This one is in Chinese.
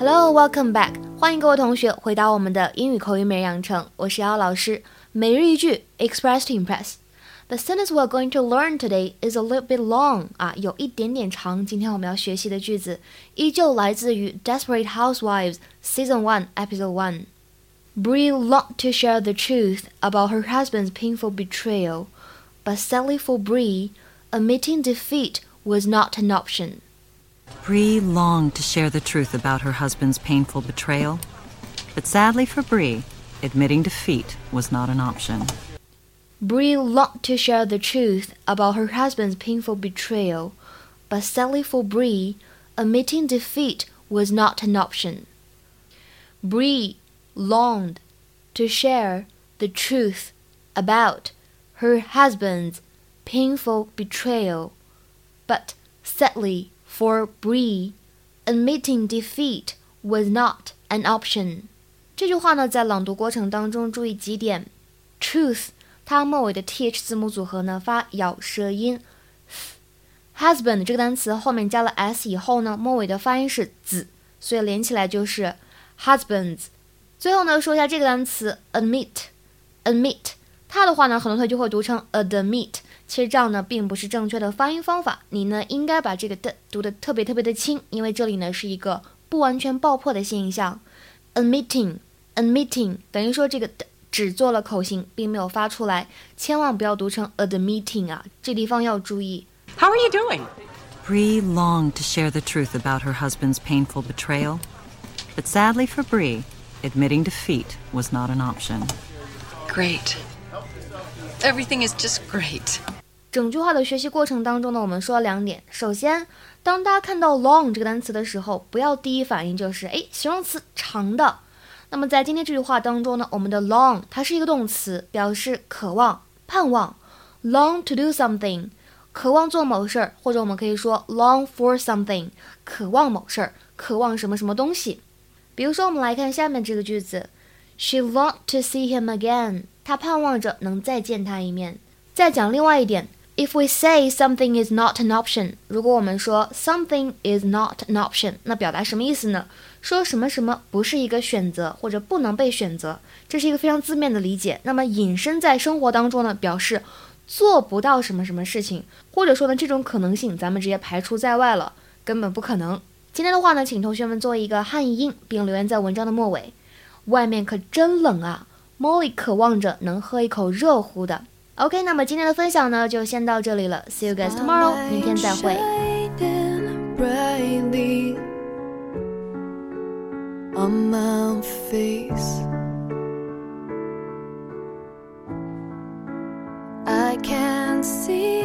Hello, welcome back. 欢迎各位同学回到我们的英语口语每日养成，我是姚老师。每日一句，express to impress。The sentence we're going to learn today is a little bit long 啊，有一点点长。今天我们要学习的句子依旧来自于《Desperate Housewives》Season One Episode One。Bree longed to share the truth about her husband's painful betrayal, but sadly for Bree, admitting defeat was not an option. Bree longed to share the truth about her husband's painful betrayal, but sadly for Bree, admitting defeat was not an option. Bree longed to share the truth about her husband's painful betrayal, but sadly for Bree, admitting defeat was not an option. Bree longed to share the truth about her husband's painful betrayal, but sadly for Bree, admitting defeat was not an option. 这句话呢，在朗读过程当中注意几点：truth 它末尾的 th 字母组合呢发咬舌音，husband 这个单词后面加了 s 以后呢，末尾的发音是 z，所以连起来就是 husbands。最后呢，说一下这个单词 admit，admit 它的话呢，很多同学就会读成 admit，其实这样呢并不是正确的发音方法，你呢应该把这个的读的特别特别的轻，因为这里呢是一个不完全爆破的现象，admitting，admitting 等于说这个的。只做了口型，并没有发出来，千万不要读成 a the meeting 啊，这地方要注意。How are you doing? Bree longed to share the truth about her husband's painful betrayal, but sadly for Bree, admitting defeat was not an option. Great. Everything is just great. 整句话的学习过程当中呢，我们说了两点。首先，当大家看到 long 这个单词的时候，不要第一反应就是哎，形容词长的。那么在今天这句话当中呢，我们的 long 它是一个动词，表示渴望、盼望，long to do something，渴望做某事儿，或者我们可以说 long for something，渴望某事儿，渴望什么什么东西。比如说，我们来看下面这个句子，She longed to see him again，她盼望着能再见他一面。再讲另外一点。If we say something is not an option，如果我们说 something is not an option，那表达什么意思呢？说什么什么不是一个选择或者不能被选择，这是一个非常字面的理解。那么引申在生活当中呢，表示做不到什么什么事情，或者说呢这种可能性咱们直接排除在外了，根本不可能。今天的话呢，请同学们做一个汉译英，并留言在文章的末尾。外面可真冷啊，Molly 渴望着能喝一口热乎的。ok 那么今天的分享呢就先到这里了 see you guys tomorrow 明天再会 i can see